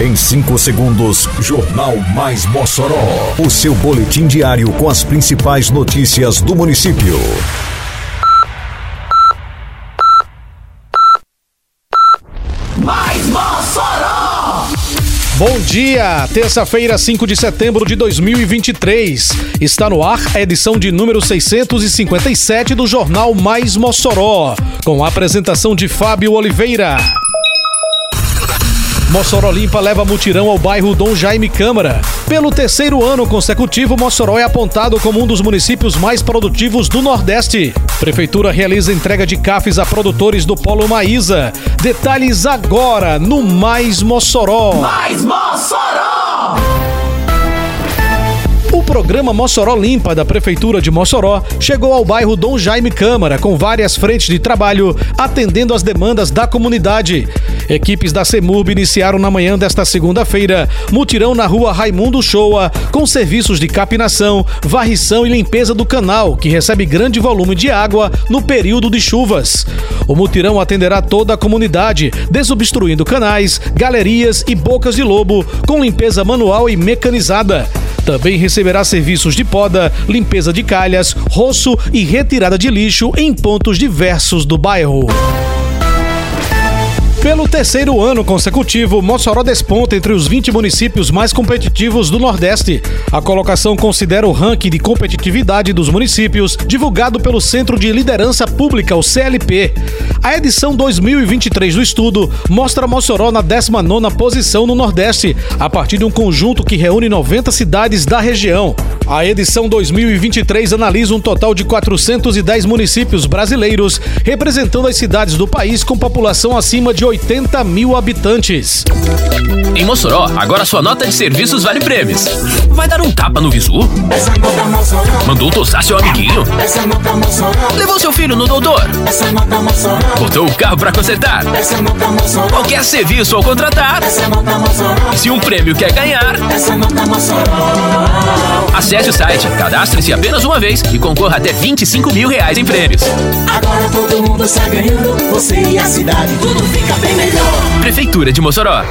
Em 5 segundos, Jornal Mais Mossoró. O seu boletim diário com as principais notícias do município. Mais Mossoró! Bom dia, terça-feira, 5 de setembro de 2023. Está no ar a edição de número 657 do Jornal Mais Mossoró, com a apresentação de Fábio Oliveira. Mossoró Limpa leva mutirão ao bairro Dom Jaime Câmara. Pelo terceiro ano consecutivo, Mossoró é apontado como um dos municípios mais produtivos do Nordeste. Prefeitura realiza entrega de cafés a produtores do Polo Maísa. Detalhes agora no Mais Mossoró. Mais Mossoró! O programa Mossoró Limpa da Prefeitura de Mossoró chegou ao bairro Dom Jaime Câmara com várias frentes de trabalho atendendo às demandas da comunidade. Equipes da CEMURB iniciaram na manhã desta segunda-feira mutirão na rua Raimundo Shoa com serviços de capinação, varrição e limpeza do canal, que recebe grande volume de água no período de chuvas. O mutirão atenderá toda a comunidade, desobstruindo canais, galerias e bocas de lobo com limpeza manual e mecanizada. Também receberá serviços de poda, limpeza de calhas, roço e retirada de lixo em pontos diversos do bairro. Pelo terceiro ano consecutivo, Mossoró desponta entre os 20 municípios mais competitivos do Nordeste. A colocação considera o ranking de competitividade dos municípios divulgado pelo Centro de Liderança Pública, o CLP. A edição 2023 do estudo mostra Mossoró na 19ª posição no Nordeste, a partir de um conjunto que reúne 90 cidades da região. A edição 2023 analisa um total de 410 municípios brasileiros, representando as cidades do país com população acima de 80 mil habitantes. Em Mossoró, agora sua nota de serviços vale prêmios. Vai dar um tapa no visu? Mandou tosar seu amiguinho? Levou seu filho no doutor? Botou o carro pra consertar? Qualquer serviço ao contratar? E se um prêmio quer ganhar? nota Mossoró. Acesse o site, cadastre-se apenas uma vez e concorra até 25 mil reais em prêmios. Agora todo mundo está ganhando, você e a cidade, tudo fica bem melhor. Prefeitura de Mossoró.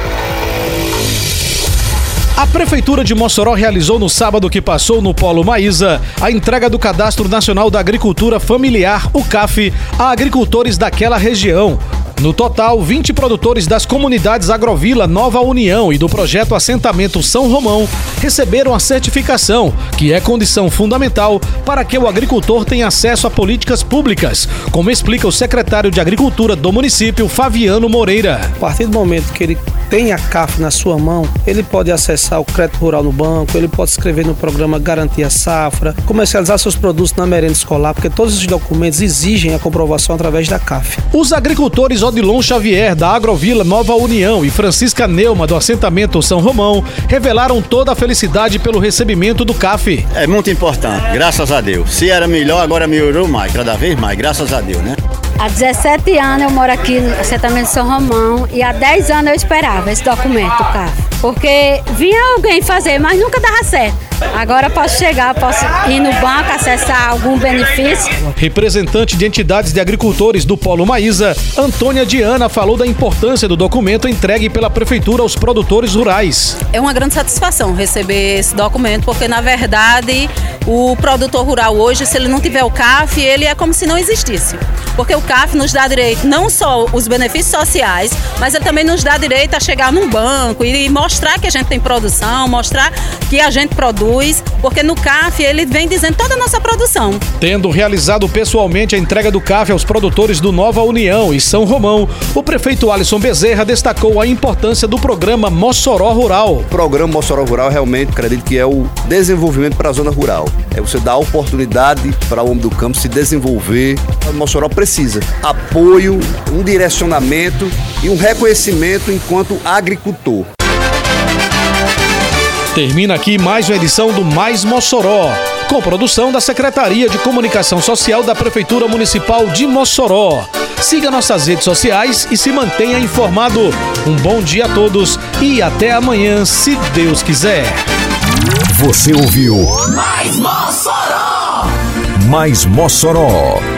A Prefeitura de Mossoró realizou no sábado que passou no Polo Maísa a entrega do Cadastro Nacional da Agricultura Familiar, o CAF, a agricultores daquela região. No total, 20 produtores das comunidades Agrovila Nova União e do projeto Assentamento São Romão receberam a certificação, que é condição fundamental para que o agricultor tenha acesso a políticas públicas, como explica o secretário de Agricultura do município, Fabiano Moreira. A partir do momento que ele tem a CAF na sua mão, ele pode acessar o crédito rural no banco, ele pode escrever no programa Garantia Safra, comercializar seus produtos na merenda escolar, porque todos esses documentos exigem a comprovação através da CAF. Os agricultores Odilon Xavier, da Agrovila Nova União, e Francisca Neuma, do assentamento São Romão, revelaram toda a felicidade pelo recebimento do CAF. É muito importante, graças a Deus. Se era melhor, agora melhorou mais, cada vez mais, graças a Deus, né? Há 17 anos eu moro aqui no assentamento São Romão e há 10 anos eu esperava esse documento, CAF. Porque vinha alguém fazer, mas nunca dava certo. Agora posso chegar, posso ir no banco, acessar algum benefício. Representante de entidades de agricultores do Polo Maísa, Antônia Diana falou da importância do documento entregue pela Prefeitura aos produtores rurais. É uma grande satisfação receber esse documento, porque na verdade o produtor rural hoje, se ele não tiver o CAF, ele é como se não existisse. Porque o CAF nos dá direito não só os benefícios sociais, mas ele também nos dá direito a chegar num banco e mostrar que a gente tem produção, mostrar que a gente produz, porque no CAF ele vem dizendo toda a nossa produção. Tendo realizado pessoalmente a entrega do CAF aos produtores do Nova União e São Romão, o prefeito Alisson Bezerra destacou a importância do programa Mossoró Rural. O programa Mossoró Rural realmente acredito que é o desenvolvimento para a zona rural. É você dar oportunidade para o homem do campo se desenvolver. O Mossoró precisa apoio, um direcionamento e um reconhecimento enquanto agricultor. Termina aqui mais uma edição do Mais Mossoró, com produção da Secretaria de Comunicação Social da Prefeitura Municipal de Mossoró. Siga nossas redes sociais e se mantenha informado. Um bom dia a todos e até amanhã, se Deus quiser. Você ouviu Mais Mossoró! Mais Mossoró,